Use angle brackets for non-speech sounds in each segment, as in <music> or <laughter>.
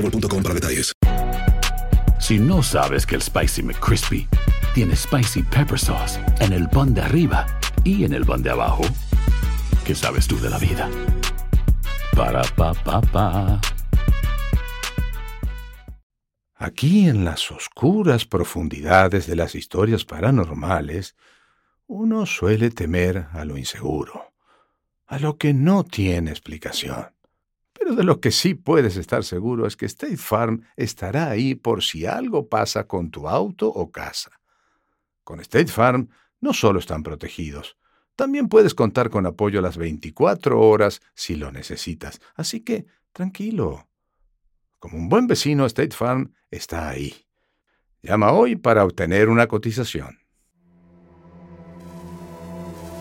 boostmobile.com para detalles. Si no sabes que el Spicy McCrispy tiene Spicy Pepper Sauce en el pan de arriba y en el pan de abajo, ¿qué sabes tú de la vida? Para, pa, pa, pa. Aquí en las oscuras profundidades de las historias paranormales, uno suele temer a lo inseguro, a lo que no tiene explicación. Pero de lo que sí puedes estar seguro es que State Farm estará ahí por si algo pasa con tu auto o casa. Con State Farm no solo están protegidos, también puedes contar con apoyo a las 24 horas si lo necesitas. Así que, tranquilo. Como un buen vecino, State Farm está ahí. Llama hoy para obtener una cotización.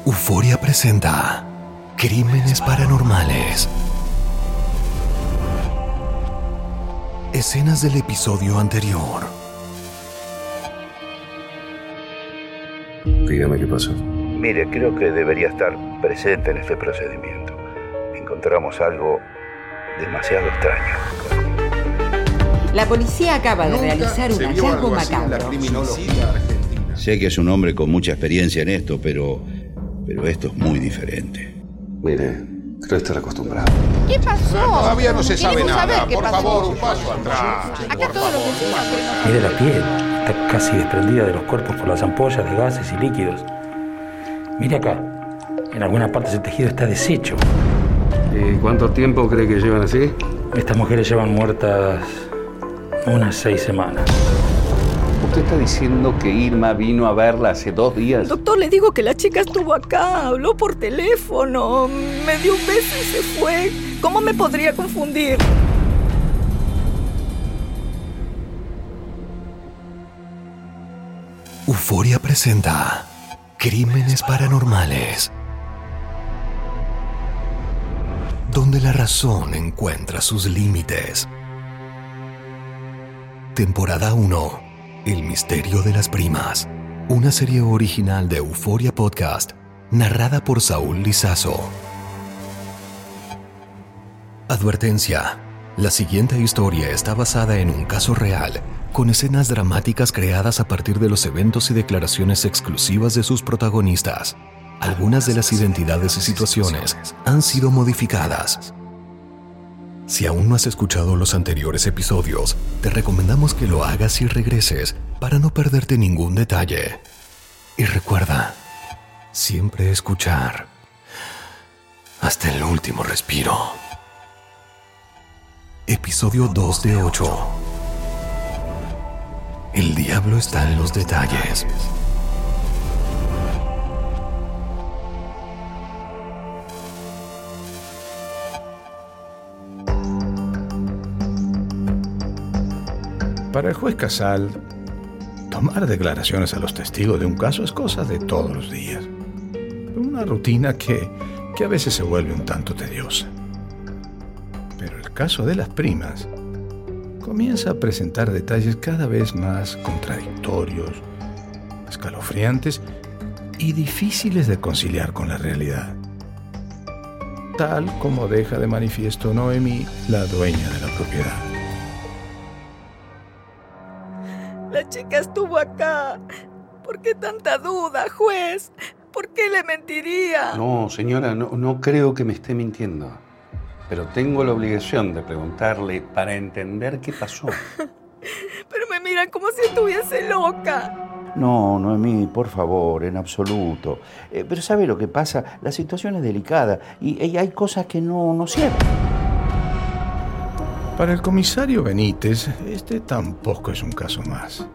Euforia presenta Crímenes Paranormales. Escenas del episodio anterior. Dígame qué pasó. Mire, creo que debería estar presente en este procedimiento. Encontramos algo demasiado extraño. La policía acaba de realizar un hallazgo macabro. Sé que es un hombre con mucha experiencia en esto, pero, pero esto es muy diferente. Mire, creo estar acostumbrado. ¿Qué pasó? Todavía no se sabe nada. saber qué Por pasó. favor, un paso atrás. Acá los vecinos queremos Mire la piel, está casi desprendida de los cuerpos por las ampollas de gases y líquidos. Mire acá, en algunas partes el tejido está deshecho. ¿Y cuánto tiempo cree que llevan así? Estas mujeres llevan muertas unas seis semanas. ¿Usted está diciendo que Irma vino a verla hace dos días? Doctor, le digo que la chica estuvo acá, habló por teléfono, me dio un beso y se fue. ¿Cómo me podría confundir? Euforia presenta Crímenes Paranormales. Donde la razón encuentra sus límites. Temporada 1. El misterio de las primas. Una serie original de Euforia Podcast, narrada por Saúl Lizazo. Advertencia. La siguiente historia está basada en un caso real, con escenas dramáticas creadas a partir de los eventos y declaraciones exclusivas de sus protagonistas. Algunas de las identidades y situaciones han sido modificadas. Si aún no has escuchado los anteriores episodios, te recomendamos que lo hagas y regreses para no perderte ningún detalle. Y recuerda, siempre escuchar hasta el último respiro. Episodio 2 de 8. El diablo está en los detalles. Para el juez Casal, tomar declaraciones a los testigos de un caso es cosa de todos los días. Una rutina que, que a veces se vuelve un tanto tediosa. Pero el caso de las primas comienza a presentar detalles cada vez más contradictorios, escalofriantes y difíciles de conciliar con la realidad. Tal como deja de manifiesto Noemi, la dueña de la propiedad. La chica estuvo acá. ¿Por qué tanta duda, juez? ¿Por qué le mentiría? No, señora, no, no creo que me esté mintiendo. Pero tengo la obligación de preguntarle para entender qué pasó. <laughs> Pero me miran como si estuviese loca. No, Noemí, por favor, en absoluto. Eh, pero ¿sabe lo que pasa? La situación es delicada y, y hay cosas que no, no cierran. Para el comisario Benítez, este tampoco es un caso más.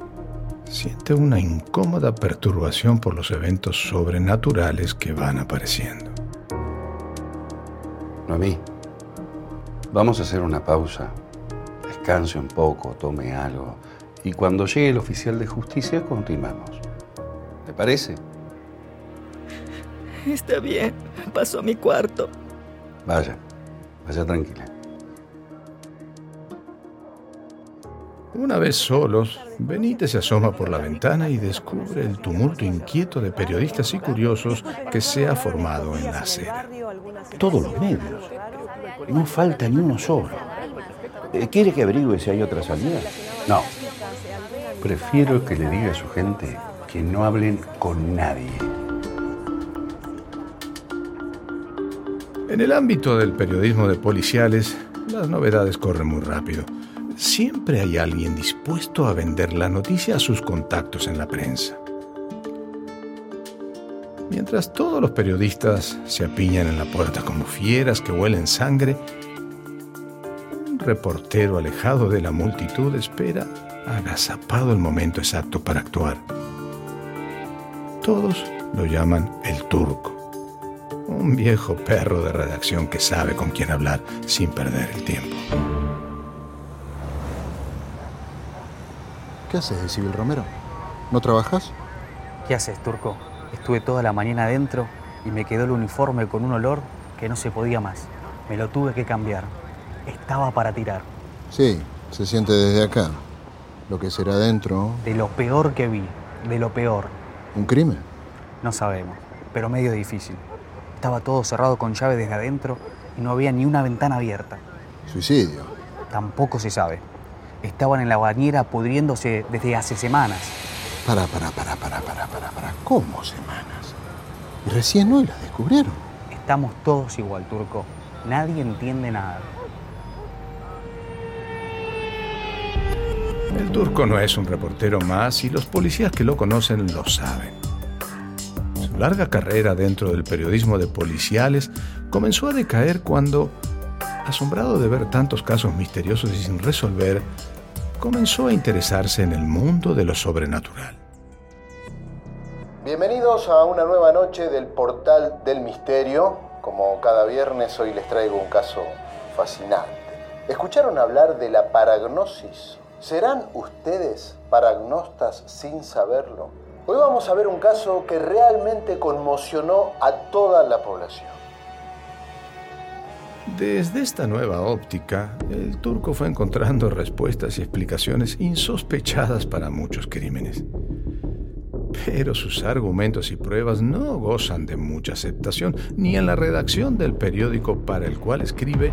Siente una incómoda perturbación por los eventos sobrenaturales que van apareciendo. Noemí, vamos a hacer una pausa. Descanse un poco, tome algo. Y cuando llegue el oficial de justicia, continuamos. ¿Te parece? Está bien. Paso a mi cuarto. Vaya, vaya tranquila. Una vez solos, Benítez se asoma por la ventana y descubre el tumulto inquieto de periodistas y curiosos que se ha formado en la acera. Todos los medios. No falta ni uno solo. Eh, ¿Quiere que averigüe si hay otra salida? No. Prefiero que le diga a su gente que no hablen con nadie. En el ámbito del periodismo de policiales, las novedades corren muy rápido. Siempre hay alguien dispuesto a vender la noticia a sus contactos en la prensa. Mientras todos los periodistas se apiñan en la puerta como fieras que huelen sangre, un reportero alejado de la multitud espera agazapado el momento exacto para actuar. Todos lo llaman el turco, un viejo perro de redacción que sabe con quién hablar sin perder el tiempo. ¿Qué haces de Civil Romero? ¿No trabajas? ¿Qué haces, Turco? Estuve toda la mañana adentro y me quedó el uniforme con un olor que no se podía más. Me lo tuve que cambiar. Estaba para tirar. Sí, se siente desde acá. Lo que será adentro. De lo peor que vi, de lo peor. ¿Un crimen? No sabemos, pero medio difícil. Estaba todo cerrado con llave desde adentro y no había ni una ventana abierta. ¿Suicidio? Tampoco se sabe. Estaban en la bañera pudriéndose desde hace semanas. Para, para, para, para, para, para, para. ¿Cómo semanas? Y recién hoy las descubrieron. Estamos todos igual, Turco. Nadie entiende nada. El turco no es un reportero más y los policías que lo conocen lo saben. Su larga carrera dentro del periodismo de policiales comenzó a decaer cuando, asombrado de ver tantos casos misteriosos y sin resolver, comenzó a interesarse en el mundo de lo sobrenatural. Bienvenidos a una nueva noche del Portal del Misterio. Como cada viernes, hoy les traigo un caso fascinante. ¿Escucharon hablar de la paragnosis? ¿Serán ustedes paragnostas sin saberlo? Hoy vamos a ver un caso que realmente conmocionó a toda la población. Desde esta nueva óptica, el turco fue encontrando respuestas y explicaciones insospechadas para muchos crímenes. Pero sus argumentos y pruebas no gozan de mucha aceptación, ni en la redacción del periódico para el cual escribe,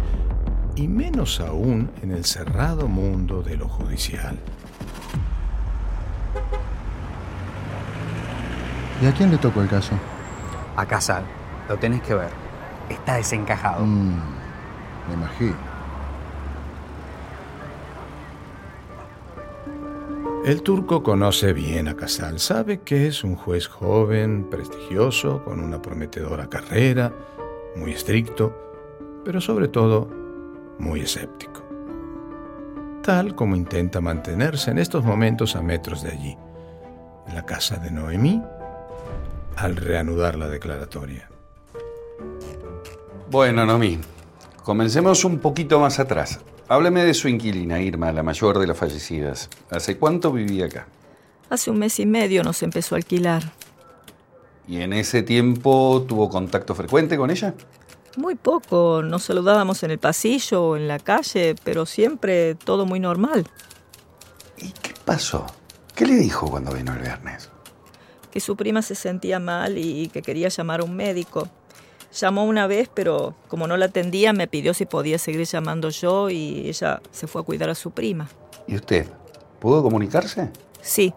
y menos aún en el cerrado mundo de lo judicial. ¿Y a quién le tocó el caso? A Casal. Lo tenés que ver. Está desencajado. Mm, El turco conoce bien a Casal, sabe que es un juez joven, prestigioso, con una prometedora carrera, muy estricto, pero sobre todo muy escéptico. Tal como intenta mantenerse en estos momentos a metros de allí, en la casa de Noemí, al reanudar la declaratoria. Bueno, Noemí, comencemos un poquito más atrás. Hábleme de su inquilina, Irma, la mayor de las fallecidas. ¿Hace cuánto vivía acá? Hace un mes y medio nos empezó a alquilar. ¿Y en ese tiempo tuvo contacto frecuente con ella? Muy poco. Nos saludábamos en el pasillo o en la calle, pero siempre todo muy normal. ¿Y qué pasó? ¿Qué le dijo cuando vino el viernes? Que su prima se sentía mal y que quería llamar a un médico. Llamó una vez, pero como no la atendía, me pidió si podía seguir llamando yo y ella se fue a cuidar a su prima. ¿Y usted? ¿Pudo comunicarse? Sí.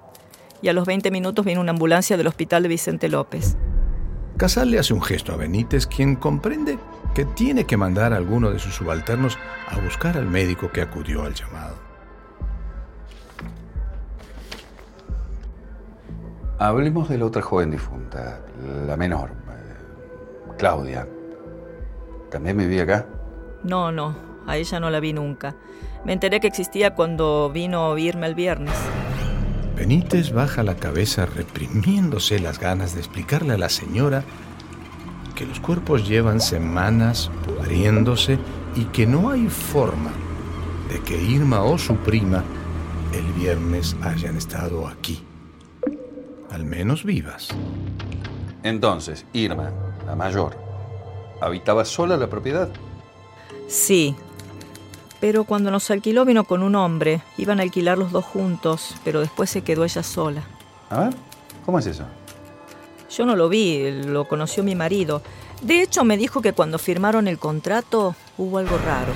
Y a los 20 minutos vino una ambulancia del hospital de Vicente López. Casal le hace un gesto a Benítez, quien comprende que tiene que mandar a alguno de sus subalternos a buscar al médico que acudió al llamado. Hablemos de la otra joven difunta, la menor, Claudia. ¿También vivía acá? No, no, a ella no la vi nunca. Me enteré que existía cuando vino a oírme el viernes. Benítez baja la cabeza reprimiéndose las ganas de explicarle a la señora que los cuerpos llevan semanas pudriéndose y que no hay forma de que Irma o su prima el viernes hayan estado aquí. Al menos vivas. Entonces, Irma, la mayor, ¿habitaba sola la propiedad? Sí. Pero cuando nos alquiló vino con un hombre. Iban a alquilar los dos juntos, pero después se quedó ella sola. A ver, ¿cómo es eso? Yo no lo vi, lo conoció mi marido. De hecho, me dijo que cuando firmaron el contrato hubo algo raro.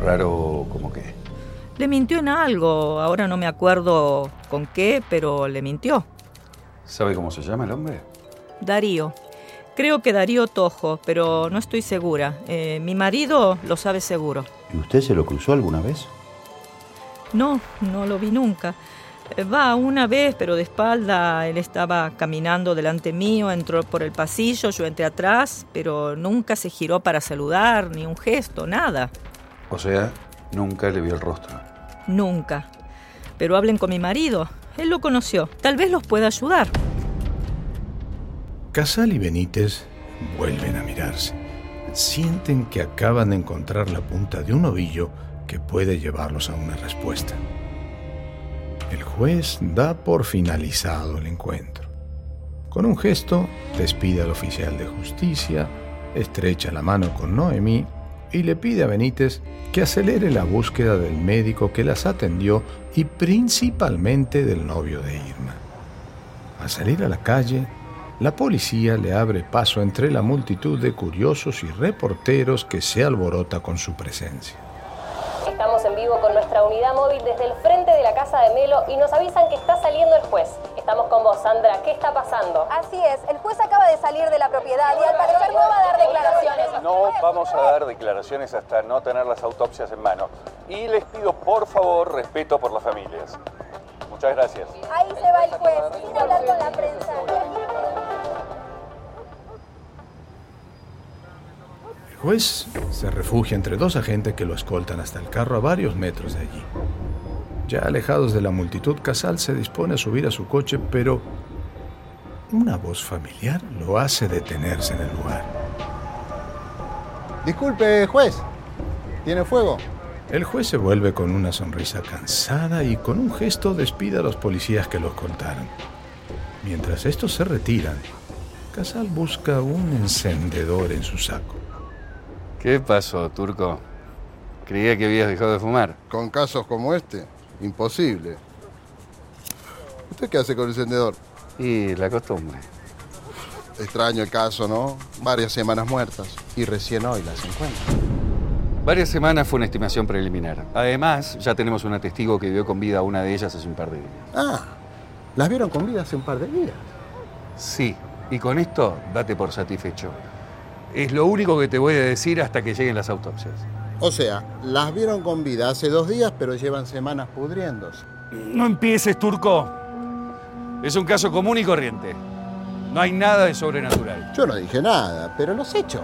¿Raro como qué? Le mintió en algo, ahora no me acuerdo con qué, pero le mintió. ¿Sabe cómo se llama el hombre? Darío. Creo que Darío Tojo, pero no estoy segura. Eh, mi marido lo sabe seguro. ¿Y usted se lo cruzó alguna vez? No, no lo vi nunca. Eh, Va una vez, pero de espalda. Él estaba caminando delante mío, entró por el pasillo, yo entré atrás, pero nunca se giró para saludar, ni un gesto, nada. O sea, nunca le vio el rostro. Nunca. Pero hablen con mi marido. Él lo conoció. Tal vez los pueda ayudar. Casal y Benítez vuelven a mirarse. Sienten que acaban de encontrar la punta de un ovillo que puede llevarlos a una respuesta. El juez da por finalizado el encuentro. Con un gesto, despide al oficial de justicia, estrecha la mano con Noemí y le pide a Benítez que acelere la búsqueda del médico que las atendió y principalmente del novio de Irma. Al salir a la calle, la policía le abre paso entre la multitud de curiosos y reporteros que se alborota con su presencia. Estamos en vivo con nuestra unidad móvil desde el frente de la casa de Melo y nos avisan que está saliendo el juez. Estamos con vos, Sandra. ¿Qué está pasando? Así es, el juez acaba de salir de la propiedad y al parecer no va a dar declaraciones. No vamos a dar declaraciones hasta no tener las autopsias en mano. Y les pido, por favor, respeto por las familias. Muchas gracias. Ahí se va el juez, sin hablar con la prensa. Juez se refugia entre dos agentes que lo escoltan hasta el carro a varios metros de allí. Ya alejados de la multitud, Casal se dispone a subir a su coche, pero una voz familiar lo hace detenerse en el lugar. Disculpe, juez. ¿Tiene fuego? El juez se vuelve con una sonrisa cansada y con un gesto despide a los policías que lo escoltaron. Mientras estos se retiran, Casal busca un encendedor en su saco. ¿Qué pasó, Turco? Creía que habías dejado de fumar. Con casos como este, imposible. ¿Usted qué hace con el encendedor? Y la costumbre. Extraño el caso, ¿no? Varias semanas muertas y recién hoy las encuentro. Varias semanas fue una estimación preliminar. Además, ya tenemos una testigo que vio con vida a una de ellas hace un par de días. Ah, las vieron con vida hace un par de días. Sí, y con esto date por satisfecho. Es lo único que te voy a decir hasta que lleguen las autopsias. O sea, las vieron con vida hace dos días, pero llevan semanas pudriéndose. No empieces, Turco. Es un caso común y corriente. No hay nada de sobrenatural. Yo no dije nada, pero los hechos.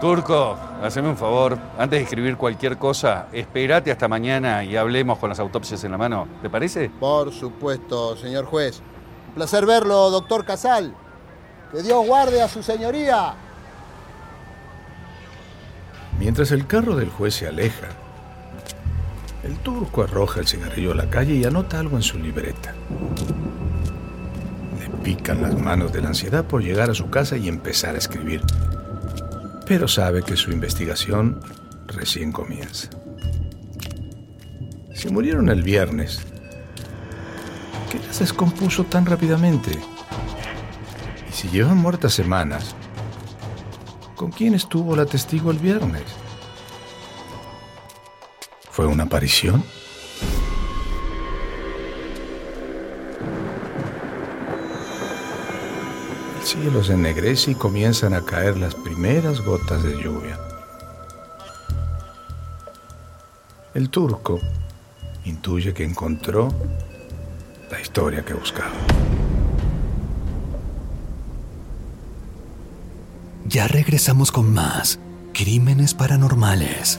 Turco, haceme un favor. Antes de escribir cualquier cosa, espérate hasta mañana y hablemos con las autopsias en la mano. ¿Te parece? Por supuesto, señor juez. Un placer verlo, doctor Casal. Que Dios guarde a su señoría. Mientras el carro del juez se aleja, el turco arroja el cigarrillo a la calle y anota algo en su libreta. Le pican las manos de la ansiedad por llegar a su casa y empezar a escribir. Pero sabe que su investigación recién comienza. Si murieron el viernes, ¿qué las descompuso tan rápidamente? Y si llevan muertas semanas, ¿Con quién estuvo la testigo el viernes? ¿Fue una aparición? El cielo se ennegrece y comienzan a caer las primeras gotas de lluvia. El turco intuye que encontró la historia que buscaba. Ya regresamos con más Crímenes Paranormales.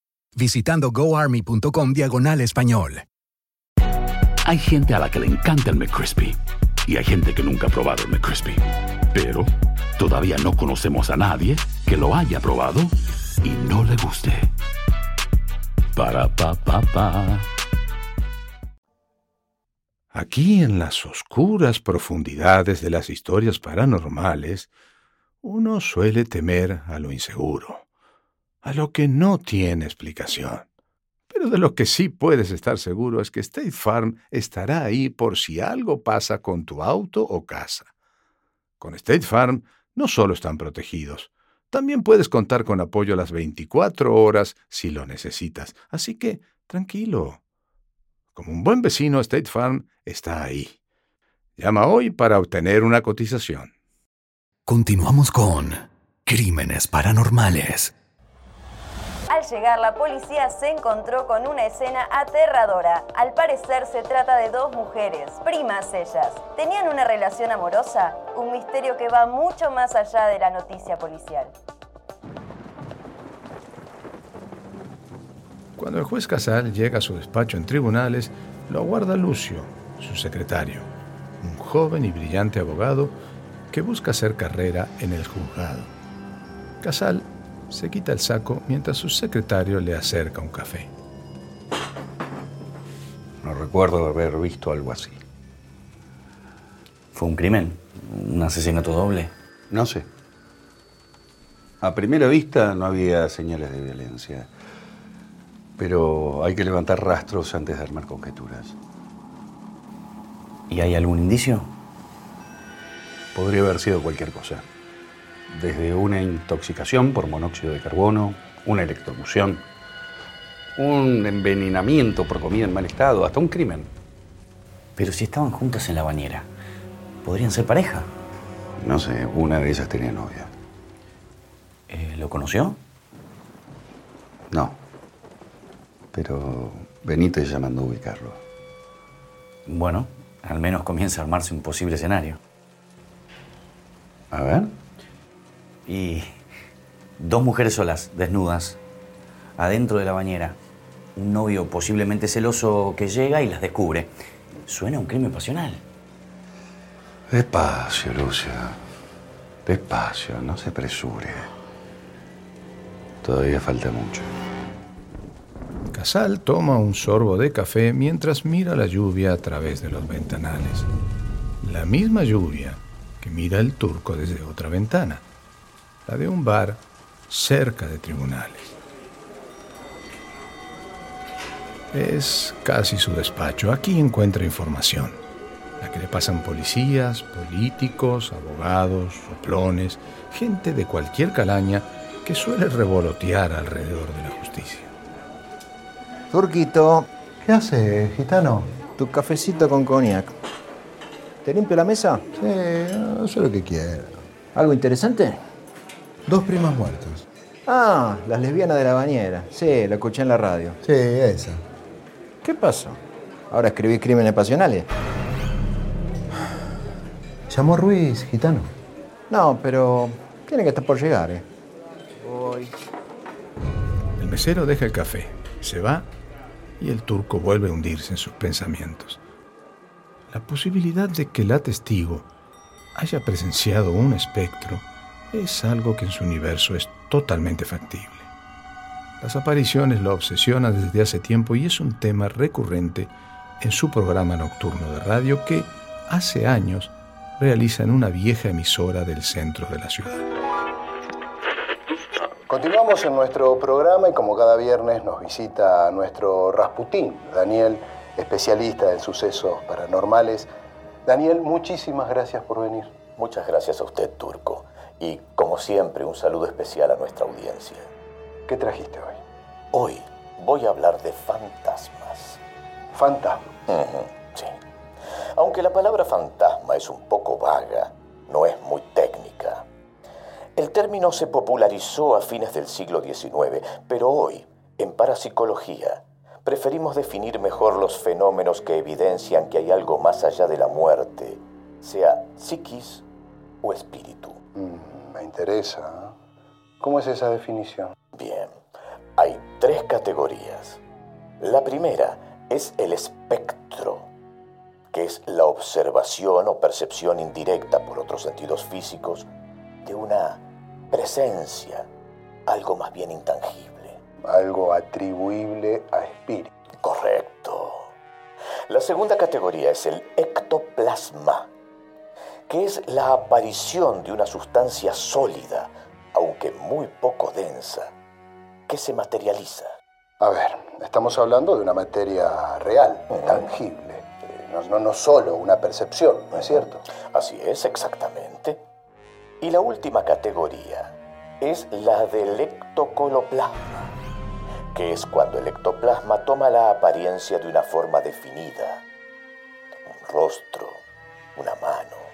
visitando goarmy.com diagonal español. Hay gente a la que le encanta el McCrispy y hay gente que nunca ha probado el McCrispy. Pero todavía no conocemos a nadie que lo haya probado y no le guste. Para pa pa pa. Aquí en las oscuras profundidades de las historias paranormales, uno suele temer a lo inseguro, a lo que no tiene explicación. Pero de lo que sí puedes estar seguro es que State Farm estará ahí por si algo pasa con tu auto o casa. Con State Farm no solo están protegidos, también puedes contar con apoyo a las 24 horas si lo necesitas. Así que, tranquilo. Como un buen vecino, State Farm está ahí. Llama hoy para obtener una cotización. Continuamos con Crímenes Paranormales. Llegar, la policía se encontró con una escena aterradora. Al parecer se trata de dos mujeres, primas ellas. ¿Tenían una relación amorosa? Un misterio que va mucho más allá de la noticia policial. Cuando el juez Casal llega a su despacho en tribunales, lo aguarda Lucio, su secretario, un joven y brillante abogado que busca hacer carrera en el juzgado. Casal se quita el saco mientras su secretario le acerca un café. No recuerdo haber visto algo así. ¿Fue un crimen? ¿Un asesinato doble? No sé. A primera vista no había señales de violencia. Pero hay que levantar rastros antes de armar conjeturas. ¿Y hay algún indicio? Podría haber sido cualquier cosa. Desde una intoxicación por monóxido de carbono, una electrocución, un envenenamiento por comida en mal estado, hasta un crimen. Pero si estaban juntas en la bañera, ¿podrían ser pareja? No sé, una de ellas tenía novia. Eh, ¿Lo conoció? No. Pero Benítez ya mandó a ubicarlo. Bueno, al menos comienza a armarse un posible escenario. A ver. Y dos mujeres solas, desnudas, adentro de la bañera. Un novio posiblemente celoso que llega y las descubre. Suena a un crimen pasional. Despacio, Lucio. Despacio, no se apresure. Todavía falta mucho. Casal toma un sorbo de café mientras mira la lluvia a través de los ventanales. La misma lluvia que mira el turco desde otra ventana, la de un bar cerca de tribunales. Es casi su despacho. Aquí encuentra información, la que le pasan policías, políticos, abogados, soplones, gente de cualquier calaña que suele revolotear alrededor de la justicia. Turquito. ¿Qué hace, gitano? Tu cafecito con cognac. ¿Te limpio la mesa? Sí, eso es lo que quiero. ¿Algo interesante? Dos primas muertas. Ah, las lesbianas de la bañera. Sí, la escuché en la radio. Sí, esa. ¿Qué pasó? ¿Ahora escribís crímenes pasionales? Llamó Ruiz, gitano. No, pero tiene que estar por llegar, ¿eh? Voy. El mesero deja el café, se va y el turco vuelve a hundirse en sus pensamientos. La posibilidad de que la testigo haya presenciado un espectro es algo que en su universo es totalmente factible. Las apariciones lo obsesionan desde hace tiempo y es un tema recurrente en su programa nocturno de radio que hace años realiza en una vieja emisora del centro de la ciudad. Continuamos en nuestro programa y como cada viernes nos visita nuestro Rasputín, Daniel, especialista en sucesos paranormales. Daniel, muchísimas gracias por venir. Muchas gracias a usted, Turco. Y como siempre, un saludo especial a nuestra audiencia. ¿Qué trajiste hoy? Hoy voy a hablar de fantasmas. ¿Fantasma? Sí. Aunque la palabra fantasma es un poco vaga, no es muy técnica. El término se popularizó a fines del siglo XIX, pero hoy, en parapsicología, preferimos definir mejor los fenómenos que evidencian que hay algo más allá de la muerte, sea psiquis o espíritu. Mm, me interesa. ¿Cómo es esa definición? Bien, hay tres categorías. La primera es el espectro, que es la observación o percepción indirecta por otros sentidos físicos de una presencia, algo más bien intangible. Algo atribuible a espíritu. Correcto. La segunda categoría es el ectoplasma, que es la aparición de una sustancia sólida, aunque muy poco densa, que se materializa. A ver, estamos hablando de una materia real, tangible. No, no, no solo una percepción, ¿no es cierto? Así es, exactamente. Y la última categoría es la del ectocoloplasma, que es cuando el ectoplasma toma la apariencia de una forma definida. Un rostro, una mano,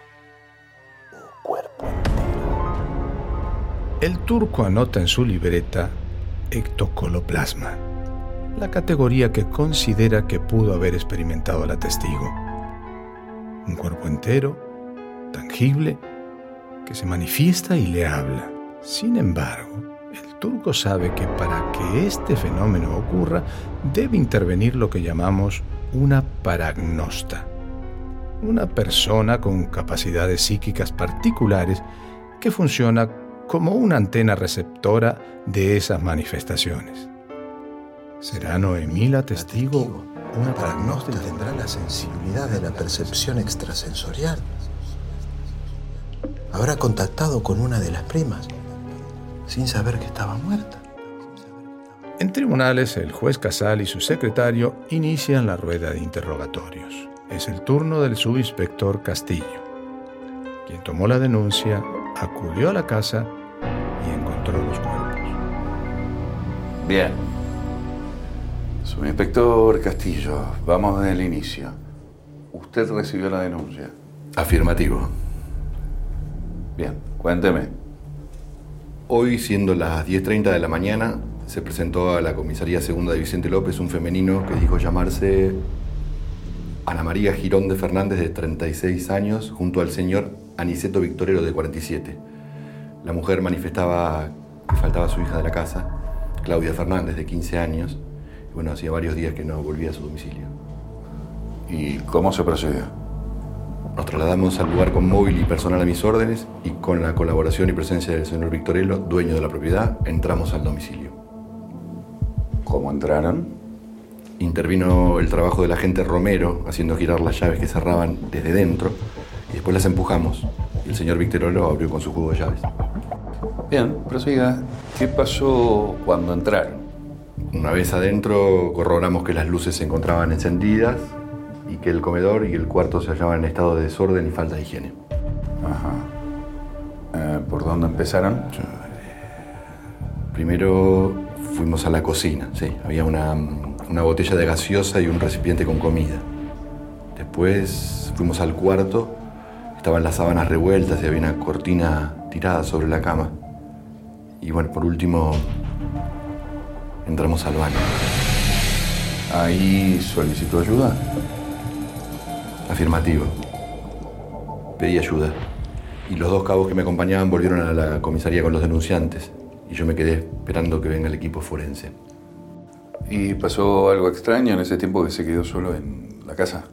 El turco anota en su libreta ectocoloplasma, la categoría que considera que pudo haber experimentado la testigo. Un cuerpo entero, tangible, que se manifiesta y le habla. Sin embargo, el turco sabe que para que este fenómeno ocurra debe intervenir lo que llamamos una paragnosta, una persona con capacidades psíquicas particulares que funciona como una antena receptora de esas manifestaciones. ¿Será Noemí la testigo? Una paragnosta tendrá la sensibilidad de la percepción extrasensorial. Habrá contactado con una de las primas sin saber que estaba muerta. En tribunales, el juez Casal y su secretario inician la rueda de interrogatorios. Es el turno del subinspector Castillo, quien tomó la denuncia, acudió a la casa y encontró los cuerpos. Bien. Subinspector Castillo, vamos desde el inicio. ¿Usted recibió la denuncia? Afirmativo. Bien, cuénteme. Hoy, siendo las 10.30 de la mañana, se presentó a la comisaría segunda de Vicente López un femenino que dijo llamarse Ana María Girón de Fernández, de 36 años, junto al señor Aniceto Victorero, de 47. La mujer manifestaba que faltaba su hija de la casa, Claudia Fernández, de 15 años. Y bueno, hacía varios días que no volvía a su domicilio. ¿Y cómo se procedió? Nos trasladamos al lugar con móvil y personal a mis órdenes y con la colaboración y presencia del señor Victorello, dueño de la propiedad, entramos al domicilio. ¿Cómo entraron? Intervino el trabajo del agente Romero, haciendo girar las llaves que cerraban desde dentro, y después las empujamos. Y el señor Victorello abrió con su juego de llaves. Bien, prosiga. ¿Qué pasó cuando entraron? Una vez adentro, corroboramos que las luces se encontraban encendidas y que el comedor y el cuarto se hallaban en estado de desorden y falta de higiene. Ajá. Eh, ¿Por dónde empezaron? Primero fuimos a la cocina, sí. Había una, una botella de gaseosa y un recipiente con comida. Después fuimos al cuarto, estaban las sábanas revueltas y había una cortina tirada sobre la cama. Y bueno, por último, entramos al baño. ¿Ahí solicitó ayuda? Afirmativo. Pedí ayuda. Y los dos cabos que me acompañaban volvieron a la comisaría con los denunciantes. Y yo me quedé esperando que venga el equipo forense. ¿Y pasó algo extraño en ese tiempo que se quedó solo en la casa?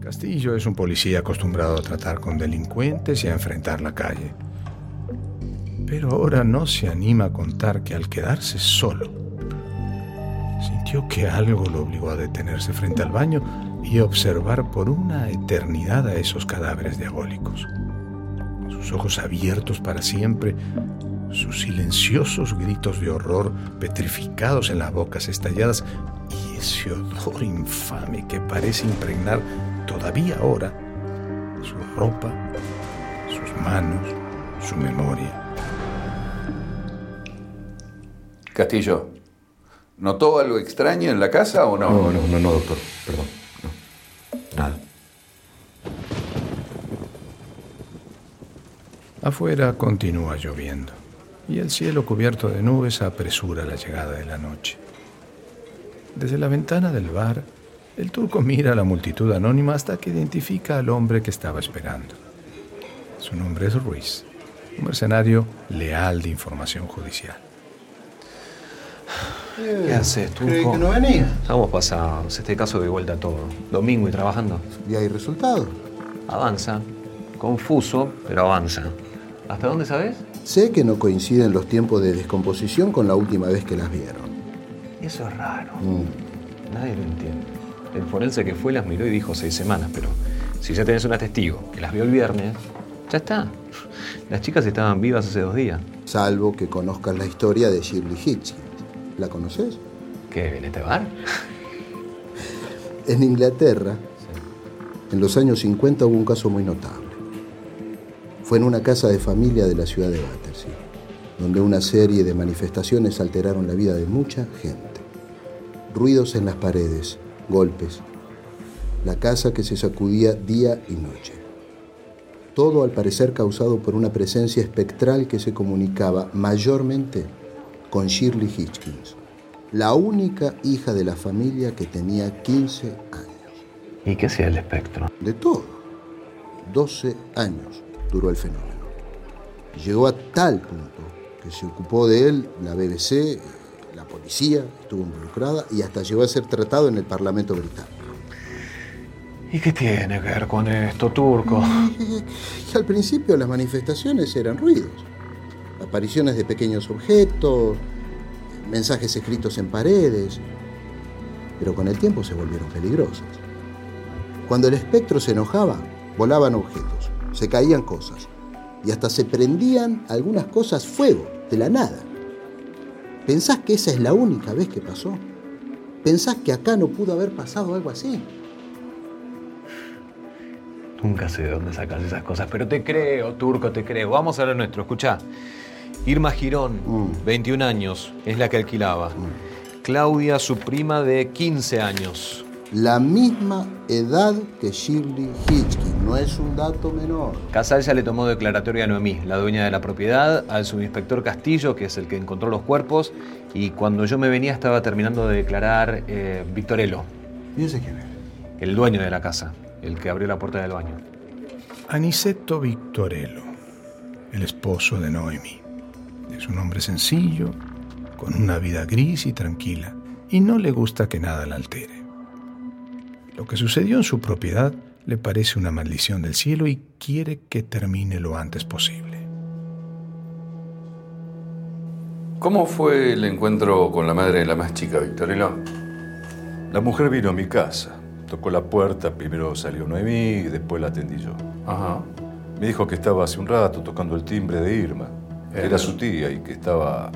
Castillo es un policía acostumbrado a tratar con delincuentes y a enfrentar la calle. Pero ahora no se anima a contar que al quedarse solo, sintió que algo lo obligó a detenerse frente al baño y observar por una eternidad a esos cadáveres diabólicos. Sus ojos abiertos para siempre, sus silenciosos gritos de horror petrificados en las bocas estalladas y ese odor infame que parece impregnar todavía ahora su ropa, sus manos, su memoria. Castillo, ¿notó algo extraño en la casa o no? No, no, no, no, doctor. Perdón. Nada. Afuera continúa lloviendo y el cielo cubierto de nubes apresura la llegada de la noche. Desde la ventana del bar, el turco mira a la multitud anónima hasta que identifica al hombre que estaba esperando. Su nombre es Ruiz, un mercenario leal de información judicial. ¿Qué haces, turco? ¿Creí que no venía? Estamos pasados. Este caso de vuelta a todo. Domingo y trabajando. ¿Y hay resultados? Avanza. Confuso, pero avanza. ¿Hasta dónde sabes? Sé que no coinciden los tiempos de descomposición con la última vez que las vieron. Eso es raro. Mm. Nadie lo entiende. El forense que fue las miró y dijo seis semanas, pero si ya tenés una testigo que las vio el viernes, ya está. Las chicas estaban vivas hace dos días. Salvo que conozcas la historia de Shirley Hitchens. ¿La conoces? ¿Qué? ¿En este bar? En Inglaterra, en los años 50 hubo un caso muy notable. Fue en una casa de familia de la ciudad de Battersea, donde una serie de manifestaciones alteraron la vida de mucha gente. Ruidos en las paredes, golpes, la casa que se sacudía día y noche. Todo al parecer causado por una presencia espectral que se comunicaba mayormente con Shirley Hitchkins, la única hija de la familia que tenía 15 años. ¿Y qué hacía el espectro? De todo. 12 años duró el fenómeno. Llegó a tal punto que se ocupó de él la BBC, la policía estuvo involucrada y hasta llegó a ser tratado en el Parlamento británico. ¿Y qué tiene que ver con esto, turco? <laughs> Y al principio las manifestaciones eran ruidos, apariciones de pequeños objetos, mensajes escritos en paredes, pero con el tiempo se volvieron peligrosas. Cuando el espectro se enojaba, volaban objetos, se caían cosas y hasta se prendían algunas cosas fuego, de la nada. ¿Pensás que esa es la única vez que pasó? ¿Pensás que acá no pudo haber pasado algo así? Nunca sé de dónde sacas esas cosas, pero te creo, turco, te creo. Vamos a lo nuestro, escuchá. Irma Girón, 21 años, es la que alquilaba. Claudia, su prima de 15 años. La misma edad que Shirley Hitchkins, no es un dato menor. Casal ya le tomó declaratoria a Noemí, la dueña de la propiedad, al subinspector Castillo, que es el que encontró los cuerpos, y cuando yo me venía estaba terminando de declarar eh, Victorello. ¿Y ese quién es? El dueño de la casa, el que abrió la puerta del baño. Aniceto Victorello, el esposo de Noemi. Es un hombre sencillo, con una vida gris y tranquila, y no le gusta que nada la altere. Lo que sucedió en su propiedad le parece una maldición del cielo y quiere que termine lo antes posible. ¿Cómo fue el encuentro con la madre de la más chica, Victorino? La mujer vino a mi casa, tocó la puerta, primero salió Noemí y después la atendí yo. Ajá. Me dijo que estaba hace un rato tocando el timbre de Irma, que Eh. era su tía y que estaba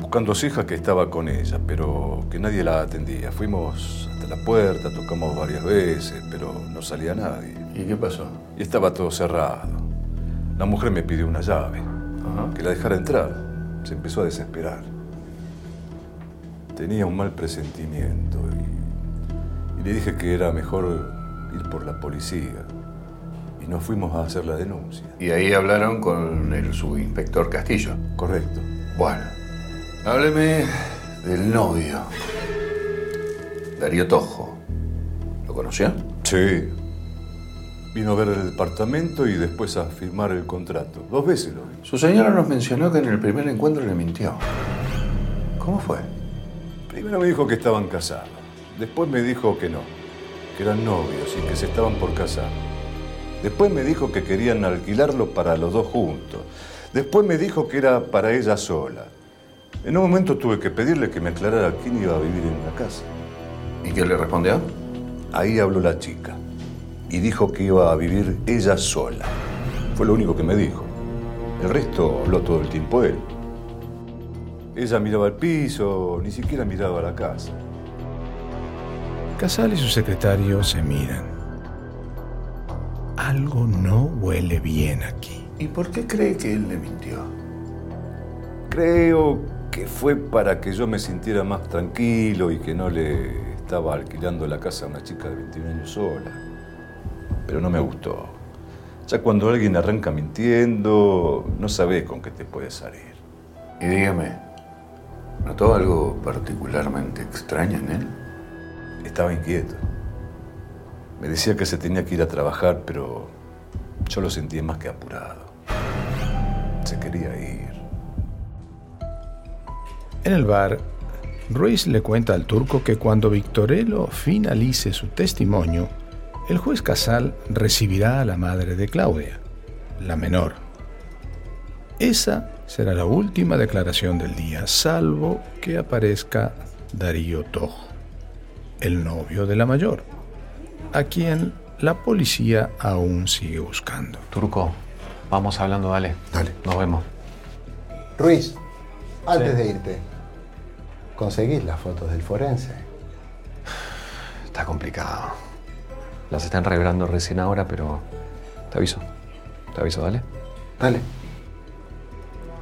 buscando a su hija que estaba con ella, pero que nadie la atendía. Fuimos hasta la puerta, tocamos varias veces, pero no salía nadie. ¿Y qué pasó? Y estaba todo cerrado. La mujer me pidió una llave, que la dejara entrar. Se empezó a desesperar. Tenía un mal presentimiento y, y le dije que era mejor ir por la policía. Y nos fuimos a hacer la denuncia. Y ahí hablaron con el subinspector Castillo. Correcto. Bueno, hábleme del novio. Darío Tojo. ¿Lo conoció? Sí. Vino a ver el departamento y después a firmar el contrato. Dos veces lo vi. Su señora nos mencionó que en el primer encuentro le mintió. ¿Cómo fue? Primero me dijo que estaban casados. Después me dijo que no, que eran novios y que se estaban por casar. Después me dijo que querían alquilarlo para los dos juntos. Después me dijo que era para ella sola. En un momento tuve que pedirle que me aclarara quién iba a vivir en la casa. ¿Y qué le respondió? Ahí habló la chica y dijo que iba a vivir ella sola. Fue lo único que me dijo. El resto habló todo el tiempo él. Ella miraba al piso, ni siquiera miraba a la casa. Casal y su secretario se miran. Algo no huele bien aquí. ¿Y por qué cree que él le mintió? Creo que fue para que yo me sintiera más tranquilo y que no le estaba alquilando la casa a una chica de 21 años sola. Pero no me gustó. Ya cuando alguien arranca mintiendo, no sabes con qué te puede salir. Y dígame, ¿notó algo particularmente extraño en él? Estaba inquieto. Me decía que se tenía que ir a trabajar, pero yo lo sentí más que apurado. Se quería ir. En el bar, Ruiz le cuenta al turco que cuando Victorello finalice su testimonio, el juez Casal recibirá a la madre de Claudia, la menor. Esa será la última declaración del día, salvo que aparezca Darío Tojo, el novio de la mayor, a quien la policía aún sigue buscando. Turco, vamos hablando, dale. Dale. Nos vemos. Ruiz, antes Sí. de irte, ¿conseguís las fotos del forense? Está complicado. Las están revelando recién ahora, pero te aviso. Te aviso, dale. Dale.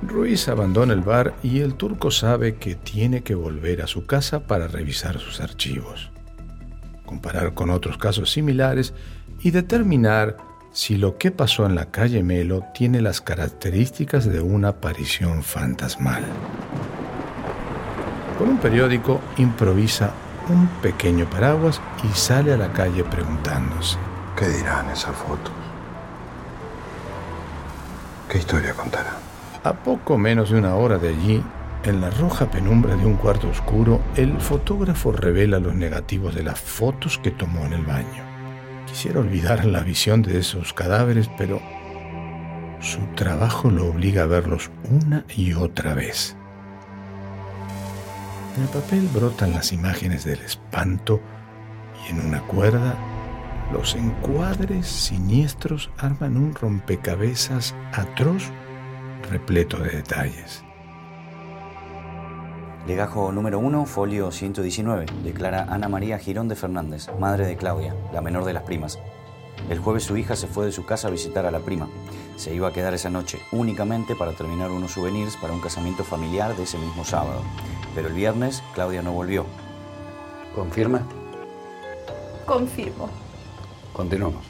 Ruiz abandona el bar y el turco sabe que tiene que volver a su casa para revisar sus archivos, comparar con otros casos similares y determinar si lo que pasó en la calle Melo tiene las características de una aparición fantasmal. Con un periódico improvisa un pequeño paraguas y sale a la calle preguntándose. ¿Qué dirán esas fotos? ¿Qué historia contarán? A poco menos de una hora de allí, en la roja penumbra de un cuarto oscuro, el fotógrafo revela los negativos de las fotos que tomó en el baño. Quisiera olvidar la visión de esos cadáveres, pero su trabajo lo obliga a verlos una y otra vez. En el papel brotan las imágenes del espanto y en una cuerda los encuadres siniestros arman un rompecabezas atroz repleto de detalles. Legajo número 1, folio 119. Declara Ana María Girón de Fernández, madre de Claudia, la menor de las primas. El jueves su hija se fue de su casa a visitar a la prima. Se iba a quedar esa noche únicamente para terminar unos souvenirs para un casamiento familiar de ese mismo sábado. Pero el viernes Claudia no volvió. ¿Confirma? Confirmo. Continuamos.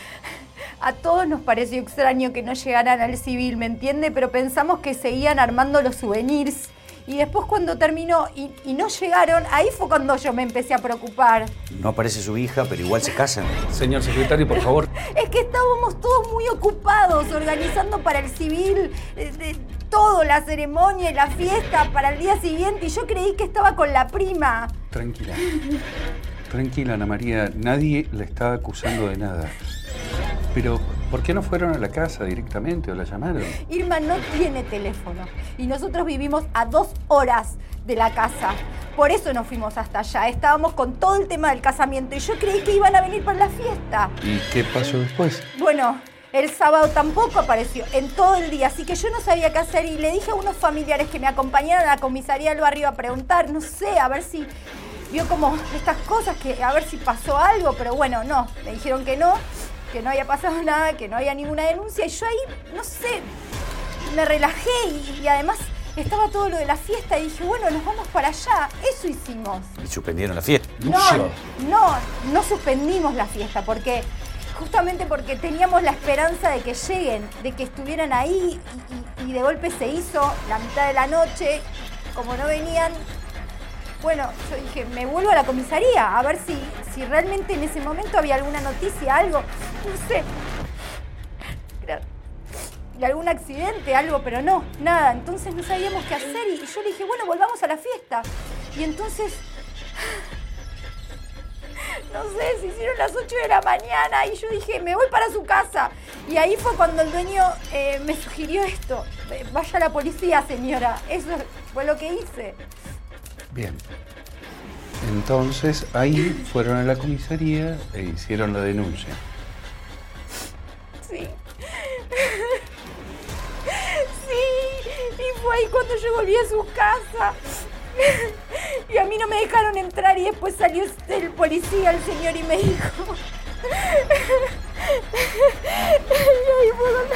<laughs> A todos nos pareció extraño que no llegaran al civil, ¿me entiende? Pero pensamos que seguían armando los souvenirs. Y después cuando terminó y, y no llegaron, ahí fue cuando yo me empecé a preocupar. No aparece su hija, pero igual se casan. <laughs> Señor secretario, por favor. Es que estábamos todos muy ocupados organizando para el civil eh, todo, la ceremonia y la fiesta para el día siguiente. Y yo creí que estaba con la prima. Tranquila. Tranquila, Ana María. Nadie la está acusando de nada. Pero, ¿por qué no fueron a la casa directamente o la llamaron? Irma no tiene teléfono y nosotros vivimos a dos horas de la casa. Por eso nos fuimos hasta allá. Estábamos con todo el tema del casamiento y yo creí que iban a venir para la fiesta. ¿Y qué pasó después? Bueno, el sábado tampoco apareció en todo el día, así que yo no sabía qué hacer y le dije a unos familiares que me acompañaron a la comisaría del barrio a preguntar, no sé, a ver si vio como estas cosas, que a ver si pasó algo, pero bueno, no, me dijeron que no, que no había pasado <laughs> nada, que no había ninguna denuncia y yo ahí, no sé, me relajé y, y además estaba todo lo de la fiesta y dije, bueno, nos vamos para allá, eso hicimos. Y suspendieron la fiesta. No, no, no suspendimos la fiesta porque justamente porque teníamos la esperanza de que lleguen, de que estuvieran ahí y, y- y de golpe se hizo la mitad de la noche, como no venían, bueno, yo dije, me vuelvo a la comisaría a ver si, si realmente en ese momento había alguna noticia, algo, no sé, de algún accidente, algo, pero no, nada, entonces no sabíamos qué hacer y yo le dije, bueno, volvamos a la fiesta. Y entonces no sé, se hicieron las 8 de la mañana y yo dije, me voy para su casa. Y ahí fue cuando el dueño eh, me sugirió esto. Eh, Vaya a la policía, señora. Eso fue lo que hice. Bien. Entonces ahí fueron a la comisaría e hicieron la denuncia. Sí. Sí, y fue ahí cuando yo volví a su casa. Y a mí no me dejaron entrar y después salió el policía, el señor, y me dijo... Y ahí fue cuando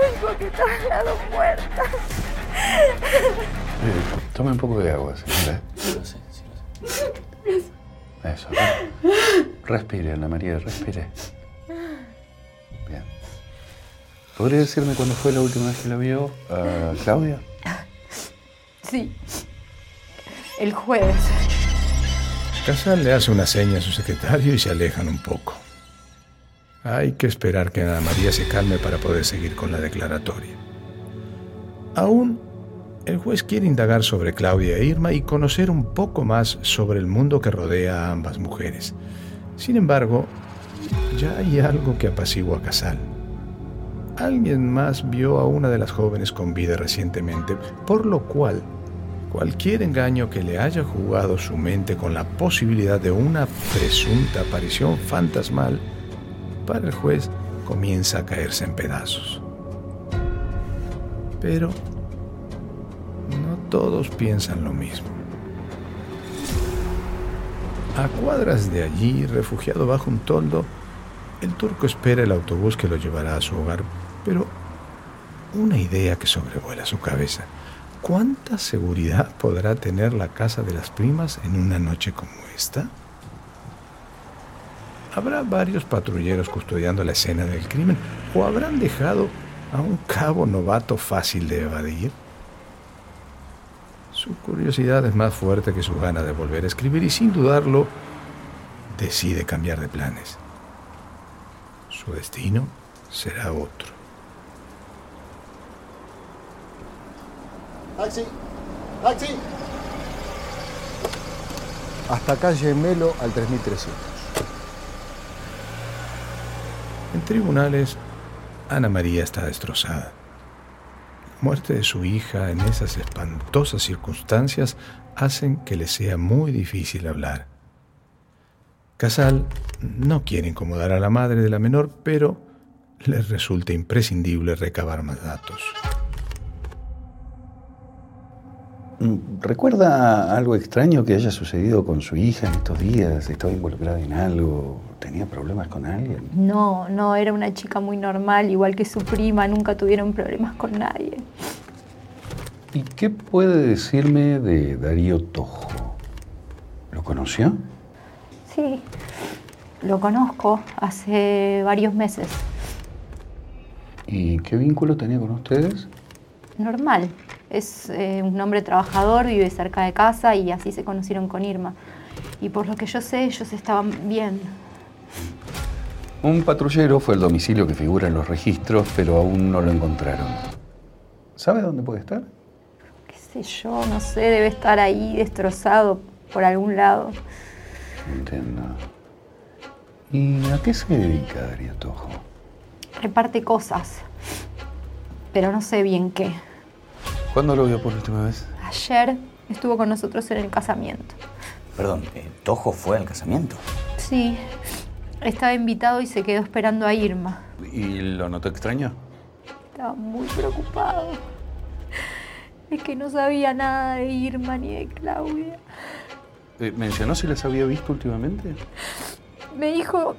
me dijo que estaba las dos muertas. Eh, tome un poco de agua, señora. Eso. Respire, Ana María, respire. Bien. ¿Podría decirme cuándo fue la última vez que la vio a Claudia? Sí. El jueves. Casal le hace una seña a su secretario y se alejan un poco. Hay que esperar que Ana María se calme para poder seguir con la declaratoria. Aún, el juez quiere indagar sobre Claudia e Irma y conocer un poco más sobre el mundo que rodea a ambas mujeres. Sin embargo, ya hay algo que apacigua a Casal. Alguien más vio a una de las jóvenes con vida recientemente, por lo cual cualquier engaño que le haya jugado su mente con la posibilidad de una presunta aparición fantasmal, para el juez comienza a caerse en pedazos. Pero no todos piensan lo mismo. A cuadras de allí, refugiado bajo un toldo, el turco espera el autobús que lo llevará a su hogar, pero una idea que sobrevuela su cabeza. ¿Cuánta seguridad podrá tener la casa de las primas en una noche como esta? ¿Habrá varios patrulleros custodiando la escena del crimen o habrán dejado a un cabo novato fácil de evadir? Su curiosidad es más fuerte que su gana de volver a escribir y sin dudarlo decide cambiar de planes. Su destino será otro. Taxi, taxi. Hasta calle Melo al 3300. En tribunales, Ana María está destrozada. La muerte de su hija en esas espantosas circunstancias hacen que le sea muy difícil hablar. Casal no quiere incomodar a la madre de la menor, pero les resulta imprescindible recabar más datos. ¿Recuerda algo extraño que haya sucedido con su hija en estos días? ¿Estaba involucrada en algo? ¿Tenía problemas con alguien? No, no, era una chica muy normal, igual que su prima, nunca tuvieron problemas con nadie. ¿Y qué puede decirme de Darío Tojo? ¿Lo conoció? Sí, lo conozco hace varios meses. ¿Y qué vínculo tenía con ustedes? Normal. Es eh, un hombre trabajador, vive cerca de casa y así se conocieron con Irma. Y por lo que yo sé, ellos estaban bien. Un patrullero fue al domicilio que figura en los registros, pero aún no lo encontraron. ¿Sabe dónde puede estar? Qué sé yo, no sé, debe estar ahí destrozado por algún lado. Entiendo. ¿Y a qué se dedica Darío Tojo? Reparte cosas, pero no sé bien qué. ¿Cuándo lo vio por última vez? Ayer estuvo con nosotros en el casamiento. Perdón, eh, ¿Tojo fue al casamiento? Sí, estaba invitado y se quedó esperando a Irma. ¿Y lo notó extraño? Estaba muy preocupado. Es que no sabía nada de Irma ni de Claudia. Eh, ¿Mencionó si las había visto últimamente? Me dijo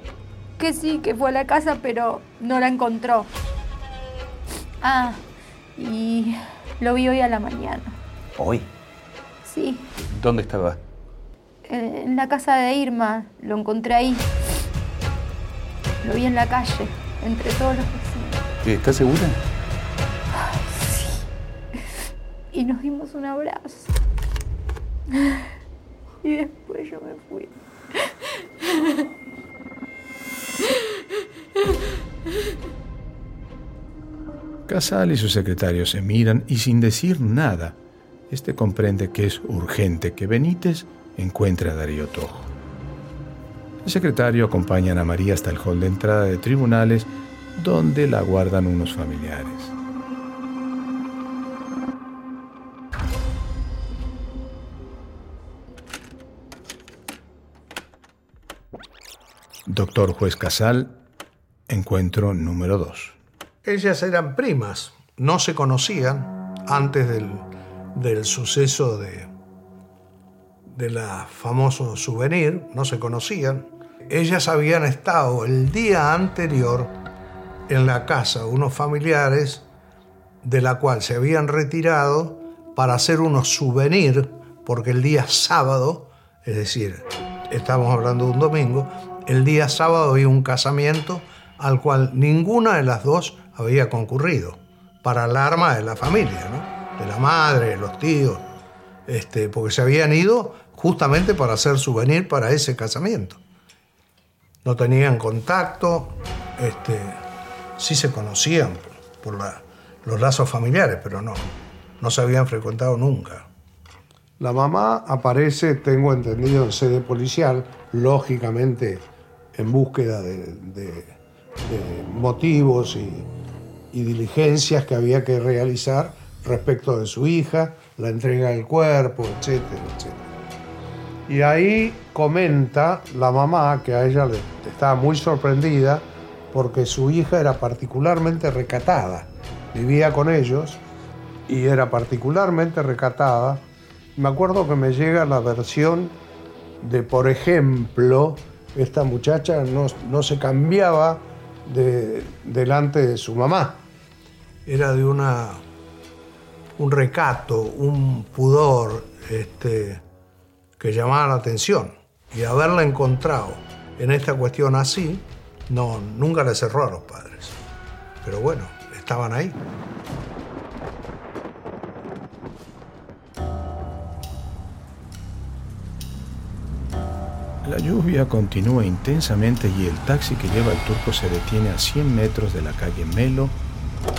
que sí, que fue a la casa, pero no la encontró. Ah, y lo vi hoy a la mañana. ¿Hoy? Sí, ¿Dónde estaba? en la casa de Irma. Lo encontré ahí. Lo vi en la calle, entre todos los vecinos. ¿Está segura? Y nos dimos un abrazo. Y después yo me fui. Casal y su secretario se miran y sin decir nada, este comprende que es urgente que Benítez encuentre a Darío Tojo. El secretario acompaña a María hasta el hall de entrada de tribunales, donde la guardan unos familiares. Doctor Juez Casal, encuentro número 2. Ellas eran primas, no se conocían antes del, del suceso de, de la famoso souvenir, no se conocían. Ellas habían estado el día anterior en la casa unos familiares de la cual se habían retirado para hacer unos souvenirs, porque el día sábado, es decir, estamos hablando de un domingo, el día sábado había un casamiento al cual ninguna de las dos había concurrido, para alarma de la familia, ¿no? de la madre, de los tíos, este, porque se habían ido justamente para hacer souvenir para ese casamiento. No tenían contacto, este, sí se conocían por los lazos familiares, pero no, no se habían frecuentado nunca. La mamá aparece, tengo entendido, en sede policial, lógicamente en búsqueda de, motivos y, y diligencias que había que realizar respecto de su hija, la entrega del cuerpo, etcétera, etcétera. Y ahí comenta la mamá que a ella le estaba muy sorprendida porque su hija era particularmente recatada. Vivía con ellos y era particularmente recatada. Me acuerdo que me llega la versión de, por ejemplo, esta muchacha no, no se cambiaba de- delante de su mamá. Era de una, un recato, un pudor este, que llamaba la atención. Y haberla encontrado en esta cuestión así, no, nunca le cerró a los padres. Pero bueno, estaban ahí. La lluvia continúa intensamente y el taxi que lleva al turco se detiene a 100 metros de la calle Melo,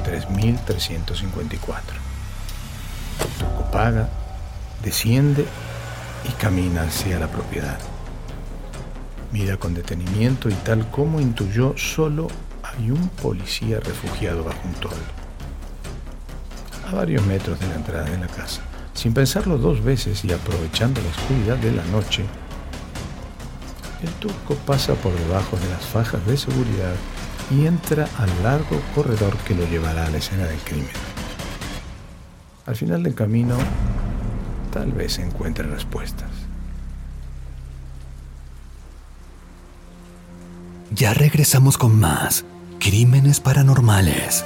3354. El turco paga, desciende y camina hacia la propiedad. Mira con detenimiento y tal como intuyó, solo hay un policía refugiado bajo un toldo. A varios metros de la entrada de la casa, sin pensarlo dos veces y aprovechando la oscuridad de la noche, el turco pasa por debajo de las fajas de seguridad y entra al largo corredor que lo llevará a la escena del crimen. Al final del camino, tal vez encuentre respuestas. Ya regresamos con más Crímenes Paranormales.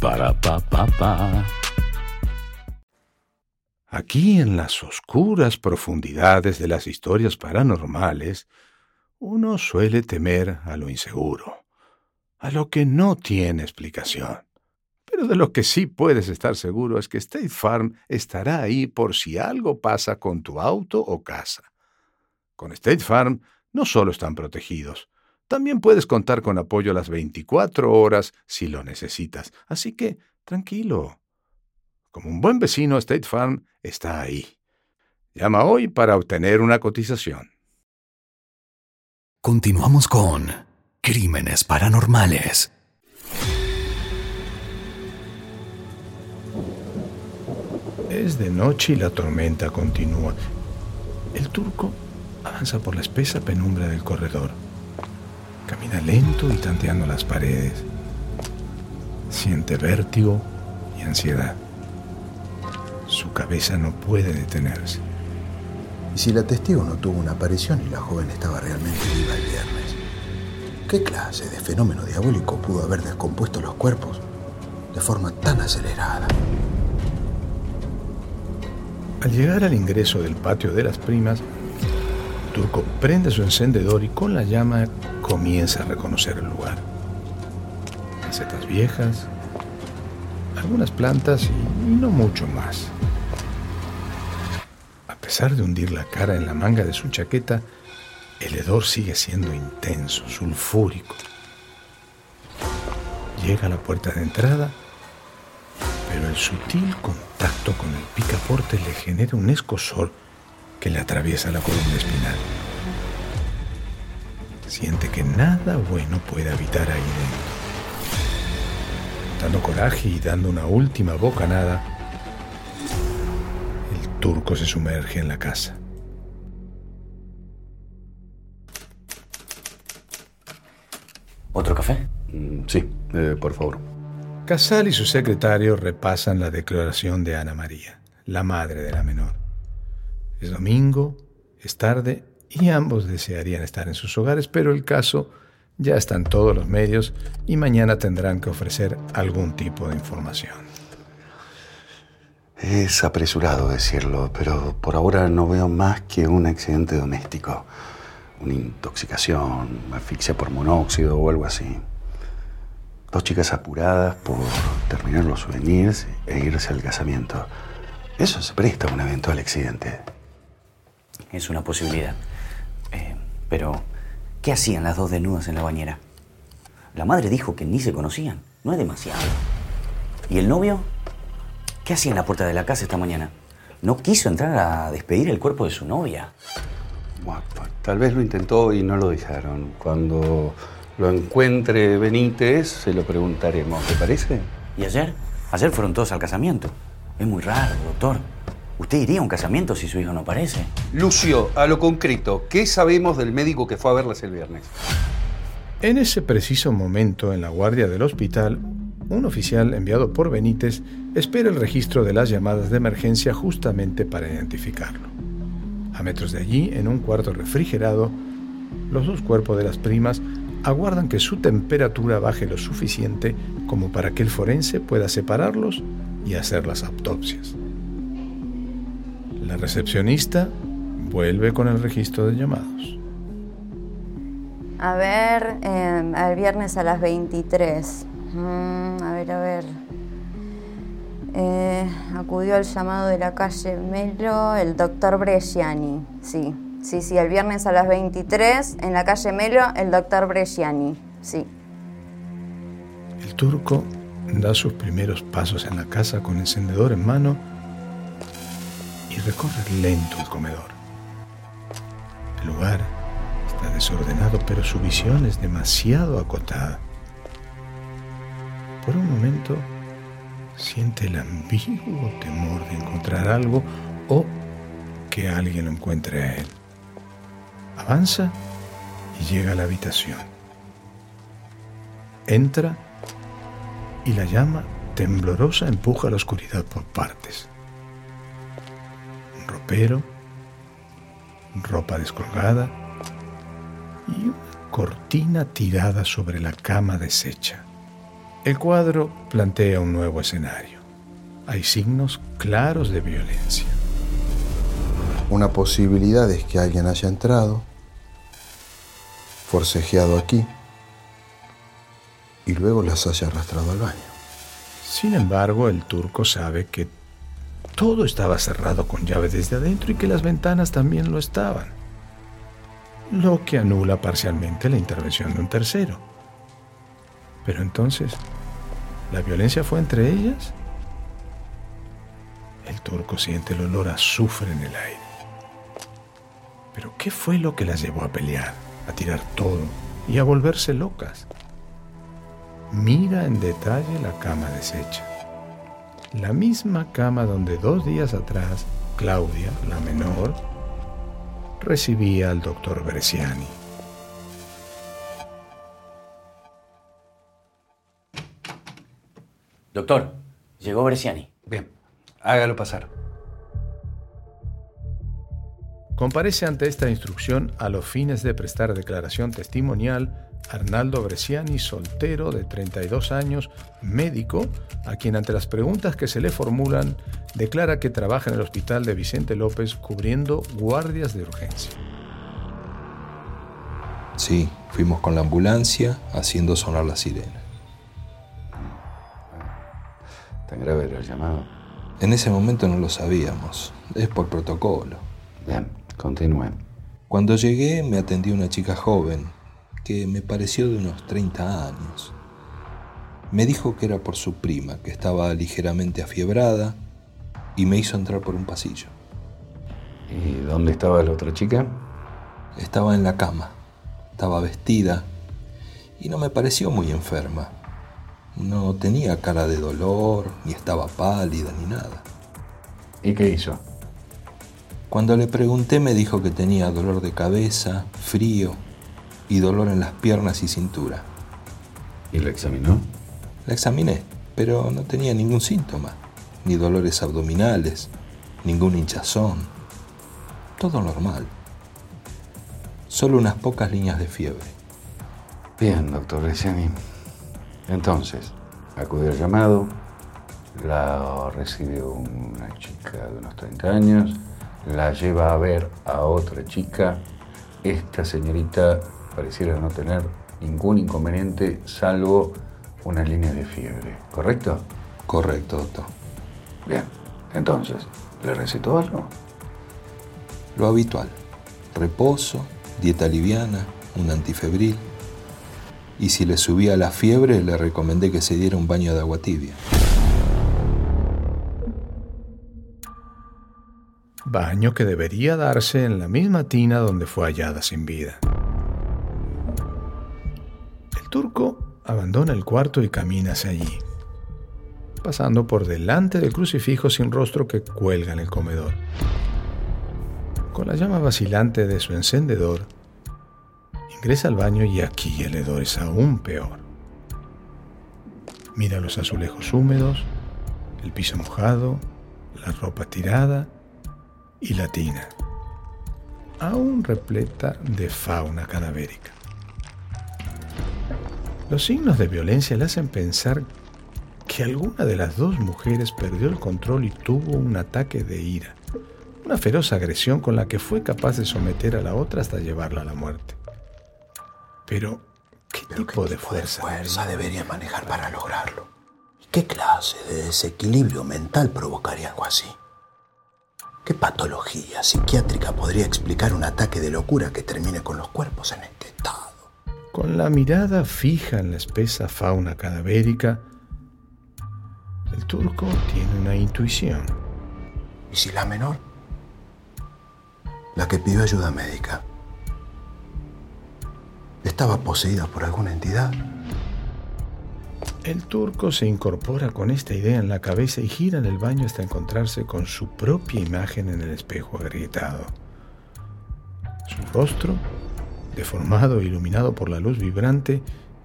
Para pa pa pa. Aquí en las oscuras profundidades de las historias paranormales, uno suele temer a lo inseguro, a lo que no tiene explicación. Pero de lo que sí puedes estar seguro es que State Farm estará ahí por si algo pasa con tu auto o casa. Con State Farm no solo están protegidos, también puedes contar con apoyo a las 24 horas si lo necesitas. Así que, tranquilo. Como un buen vecino, State Farm está ahí. Llama hoy para obtener una cotización. Continuamos con Crímenes Paranormales. Es de noche y la tormenta continúa. El turco avanza por la espesa penumbra del corredor. Camina lento y tanteando las paredes. Siente vértigo y ansiedad. Su cabeza no puede detenerse. ¿Y si la testigo no tuvo una aparición y la joven estaba realmente viva el viernes? ¿Qué clase de fenómeno diabólico pudo haber descompuesto los cuerpos de forma tan acelerada? Al llegar al ingreso del patio de las primas, Turco prende su encendedor y con la llama comienza a reconocer el lugar. Macetas viejas, algunas plantas y no mucho más. A pesar de hundir la cara en la manga de su chaqueta, el hedor sigue siendo intenso, sulfúrico. Llega a la puerta de entrada, pero el sutil contacto con el picaporte le genera un escosor que le atraviesa la columna espinal. Siente que nada bueno puede habitar ahí dentro. Dando coraje y dando una última bocanada, el turco se sumerge en la casa. ¿Otro café? Mm, sí, eh, por favor. Casal y su secretario repasan la declaración de Ana María, la madre de la menor. Es domingo, es tarde y ambos desearían estar en sus hogares, pero el caso ya está en todos los medios y mañana tendrán que ofrecer algún tipo de información. Es apresurado decirlo, pero por ahora no veo más que un accidente doméstico. Una intoxicación, asfixia por monóxido o algo así. Dos chicas apuradas por terminar los souvenirs e irse al casamiento. Eso se presta a un eventual accidente. Es una posibilidad. Eh, pero, ¿qué hacían las dos desnudas en la bañera? La madre dijo que ni se conocían. No es demasiado. ¿Y el novio? ¿Qué hacía en la puerta de la casa esta mañana? No quiso entrar a despedir el cuerpo de su novia. Bueno, tal vez lo intentó y no lo dejaron. Cuando lo encuentre Benítez, se lo preguntaremos. ¿Te parece? ¿Y ayer? Ayer fueron todos al casamiento. Es muy raro, doctor. ¿Usted iría a un casamiento si su hijo no aparece? Lucio, a lo concreto, ¿qué sabemos del médico que fue a verlas el viernes? En ese preciso momento, en la guardia del hospital, un oficial enviado por Benítez espera el registro de las llamadas de emergencia justamente para identificarlo. A metros de allí, en un cuarto refrigerado, los dos cuerpos de las primas aguardan que su temperatura baje lo suficiente como para que el forense pueda separarlos y hacer las autopsias. La recepcionista vuelve con el registro de llamados. A ver, eh, el viernes a las 23. Mm, a ver, a ver. Eh, acudió al llamado de la calle Melo el doctor Bresciani. Sí, sí, sí, el viernes a las 23 en la calle Melo el doctor Bresciani. Sí. El turco da sus primeros pasos en la casa con encendedor en mano y recorre lento el comedor. El lugar está desordenado, pero su visión es demasiado acotada. Por un momento siente el ambiguo temor de encontrar algo o que alguien lo encuentre a él. Avanza y llega a la habitación. Entra y la llama temblorosa empuja la oscuridad por partes. Ropero, ropa descolgada y una cortina tirada sobre la cama deshecha. El cuadro plantea un nuevo escenario. Hay signos claros de violencia. Una posibilidad es que alguien haya entrado, forcejeado aquí y luego las haya arrastrado al baño. Sin embargo, el turco sabe que todo estaba cerrado con llave desde adentro y que las ventanas también lo estaban, lo que anula parcialmente la intervención de un tercero. Pero entonces, ¿la violencia fue entre ellas? El turco siente el olor a azufre en el aire. Pero ¿qué fue lo que las llevó a pelear, a tirar todo y a volverse locas? Mira en detalle la cama deshecha. La misma cama donde dos días atrás Claudia, la menor, recibía al doctor Bresciani. Doctor, llegó Bresciani. Bien, hágalo pasar. Comparece ante esta instrucción a los fines de prestar declaración testimonial Arnaldo Bresciani, soltero de 32 años, médico, a quien ante las preguntas que se le formulan declara que trabaja en el hospital de Vicente López cubriendo guardias de urgencia. Sí, fuimos con la ambulancia haciendo sonar la sirena. ¿Tan grave era el llamado? En ese momento no lo sabíamos, es por protocolo. Bien, continúen. Cuando llegué me atendió una chica joven, que me pareció de unos 30 años. Me dijo que era por su prima, que estaba ligeramente afiebrada, y me hizo entrar por un pasillo. ¿Y dónde estaba la otra chica? Estaba en la cama, estaba vestida, y no me pareció muy enferma. No tenía cara de dolor, ni estaba pálida, ni nada. ¿Y qué hizo? Cuando le pregunté me dijo que tenía dolor de cabeza, frío y dolor en las piernas y cintura. ¿Y la examinó? La examiné, pero no tenía ningún síntoma, ni dolores abdominales, ningún hinchazón. Todo normal. Solo unas pocas líneas de fiebre. Bien, doctor Bresciani. Entonces, acude al llamado, la recibe una chica de unos 30 años, la lleva a ver a otra chica. Esta señorita pareciera no tener ningún inconveniente salvo una línea de fiebre, ¿correcto? Correcto, doctor. Bien, entonces, ¿le recetó algo? Lo habitual. Reposo, dieta liviana, un antifebril. Y si le subía la fiebre, le recomendé que se diera un baño de agua tibia. Baño que debería darse en la misma tina donde fue hallada sin vida. Turco abandona el cuarto y camina hacia allí, pasando por delante del crucifijo sin rostro que cuelga en el comedor. Con la llama vacilante de su encendedor, ingresa al baño y aquí el hedor es aún peor. Mira los azulejos húmedos, el piso mojado, la ropa tirada y la tina, aún repleta de fauna cadavérica. Los signos de violencia le hacen pensar que alguna de las dos mujeres perdió el control y tuvo un ataque de ira, una feroz agresión con la que fue capaz de someter a la otra hasta llevarla a la muerte. Pero, ¿qué tipo de fuerza? fuerza debería manejar para lograrlo? ¿Y qué clase de desequilibrio mental provocaría algo así? ¿Qué patología psiquiátrica podría explicar un ataque de locura que termine con los cuerpos en este estado? Con la mirada fija en la espesa fauna cadavérica, el turco tiene una intuición. ¿Y si la menor? La que pidió ayuda médica. ¿Estaba poseída por alguna entidad? El turco se incorpora con esta idea en la cabeza y gira en el baño hasta encontrarse con su propia imagen en el espejo agrietado. Su rostro, deformado e iluminado por la luz vibrante,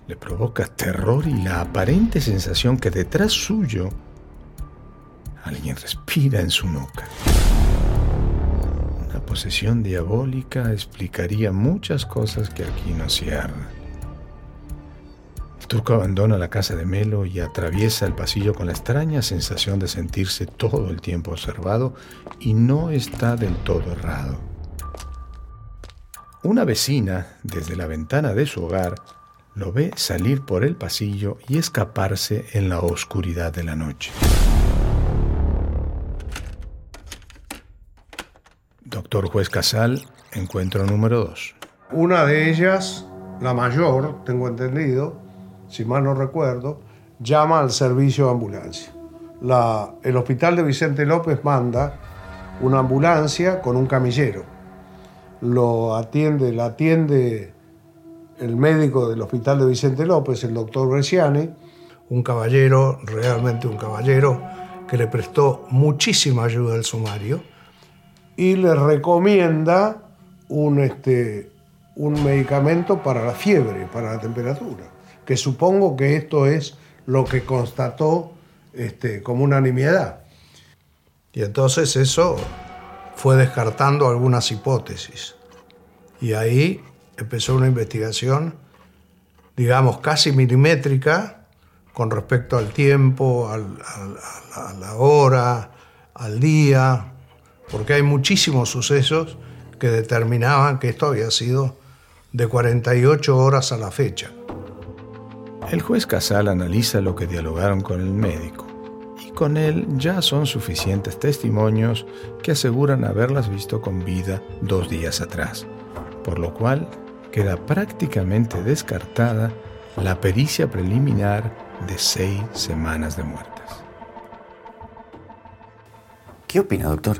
le provoca terror y la aparente sensación que detrás suyo alguien respira en su nuca. Una posesión diabólica explicaría muchas cosas que aquí no cierran. El turco abandona la casa de Melo y atraviesa el pasillo con la extraña sensación de sentirse todo el tiempo observado y no está del todo errado. Una vecina, desde la ventana de su hogar, lo ve salir por el pasillo y escaparse en la oscuridad de la noche. Doctor Juez Casal, encuentro número 2. Una de ellas, la mayor, tengo entendido, si mal no recuerdo, llama al servicio de ambulancia. La- el hospital de Vicente López manda una ambulancia con un camillero. Lo atiende, la atiende el médico del hospital de Vicente López, el doctor Bresciani, un caballero, realmente un caballero, que le prestó muchísima ayuda al sumario y le recomienda un, este, un medicamento para la fiebre, para la temperatura, que supongo que esto es lo que constató este, como una nimiedad. Y entonces eso fue descartando algunas hipótesis. Y ahí empezó una investigación, digamos, casi milimétrica con respecto al tiempo, a la hora, al día, porque hay muchísimos sucesos que determinaban que esto había sido de 48 horas a la fecha. El juez Casal analiza lo que dialogaron con el médico y con él ya son suficientes testimonios que aseguran haberlas visto con vida dos días atrás, por lo cual queda prácticamente descartada la pericia preliminar de seis semanas de muertes. ¿Qué opina, doctor?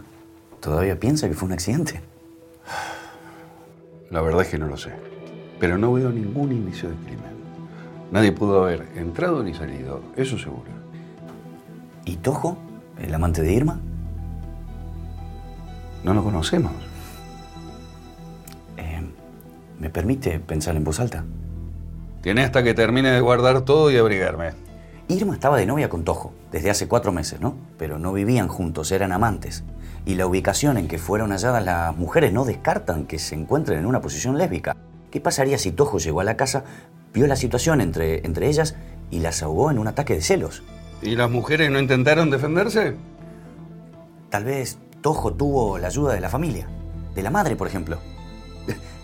¿Todavía piensa que fue un accidente? La verdad es que no lo sé. Pero no veo ningún indicio de crimen. Nadie pudo haber entrado ni salido, eso seguro. ¿Y Tojo? ¿El amante de Irma? No lo conocemos. ¿Me permite pensar en voz alta? Tiene hasta que termine de guardar todo y abrigarme. Irma estaba de novia con Tojo desde hace cuatro meses, ¿no? Pero no vivían juntos, eran amantes. Y la ubicación en que fueron halladas las mujeres no descartan que se encuentren en una posición lésbica. ¿Qué pasaría si Tojo llegó a la casa, vio la situación entre, entre ellas y las ahogó en un ataque de celos? ¿Y las mujeres no intentaron defenderse? Tal vez Tojo tuvo la ayuda de la familia, de la madre, por ejemplo.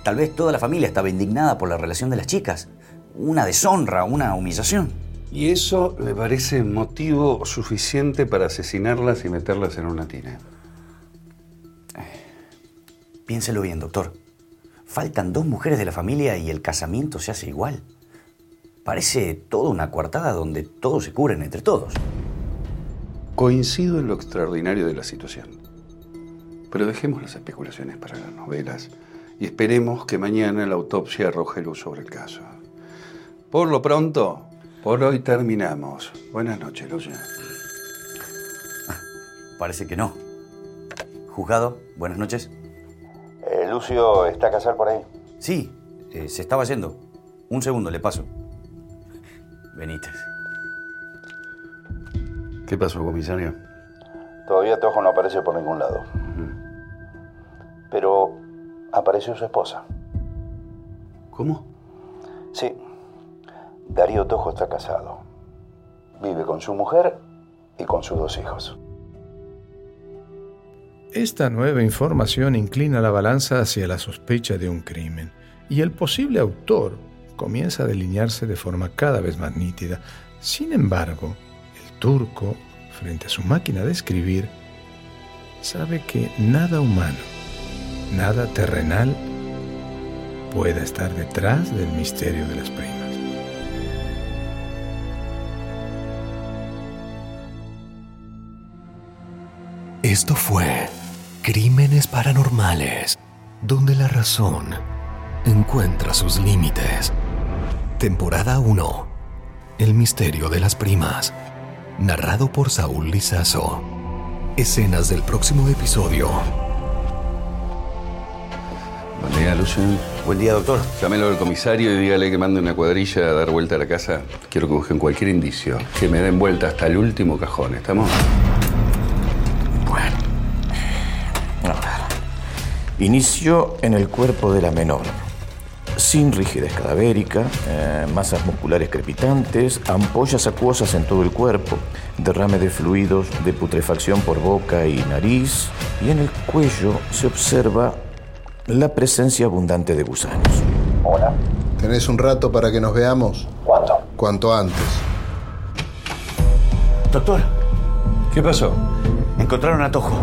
Tal vez toda la familia estaba indignada por la relación de las chicas. Una deshonra, una humillación. Y eso le parece motivo suficiente para asesinarlas y meterlas en una tina. Piénselo bien, doctor. Faltan dos mujeres de la familia y el casamiento se hace igual. Parece toda una coartada donde todos se cubren entre todos. Coincido en lo extraordinario de la situación. Pero dejemos las especulaciones para las novelas y esperemos que mañana la autopsia arroje luz sobre el caso. Por lo pronto, por hoy terminamos. Buenas noches, Lucia. Parece que no. Juzgado, buenas noches. Eh, Lucio, ¿está Casal por ahí? Sí, eh, se estaba yendo. Un segundo, le paso. Benítez. ¿Qué pasó, comisario? Todavía Tojo no aparece por ningún lado. Pero apareció su esposa. ¿Cómo? Sí. Darío Tojo está casado. Vive con su mujer y con sus dos hijos. Esta nueva información inclina la balanza hacia la sospecha de un crimen y el posible autor comienza a delinearse de forma cada vez más nítida. Sin embargo, el turco, frente a su máquina de escribir, sabe que nada humano, nada terrenal pueda estar detrás del misterio de las primas. Esto fue Crímenes Paranormales, donde la razón encuentra sus límites. Temporada 1. El misterio de las primas. Narrado por Saúl Lizazo. Escenas del próximo episodio. Buen día, Lucio. Buen día, doctor. Llámelo al comisario y dígale que mande una cuadrilla a dar vuelta a la casa. Quiero que busquen cualquier indicio. Que me den vuelta hasta el último cajón. ¿Estamos? Inicio en el cuerpo de la menor. Sin rigidez cadavérica, eh, masas musculares crepitantes, ampollas acuosas en todo el cuerpo, derrame de fluidos de putrefacción por boca y nariz, y en el cuello se observa la presencia abundante de gusanos. Hola. ¿Tenés un rato para que nos veamos? ¿Cuánto? Cuanto antes. Doctor, ¿Qué pasó? encontraron a Tojo.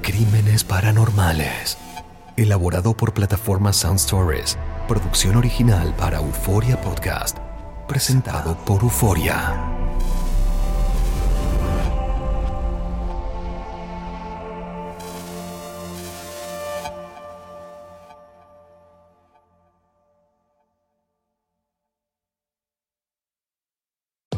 Crímenes Paranormales. Elaborado por plataforma Sound Stories. Producción original para Euforia Podcast. Presentado por Euforia.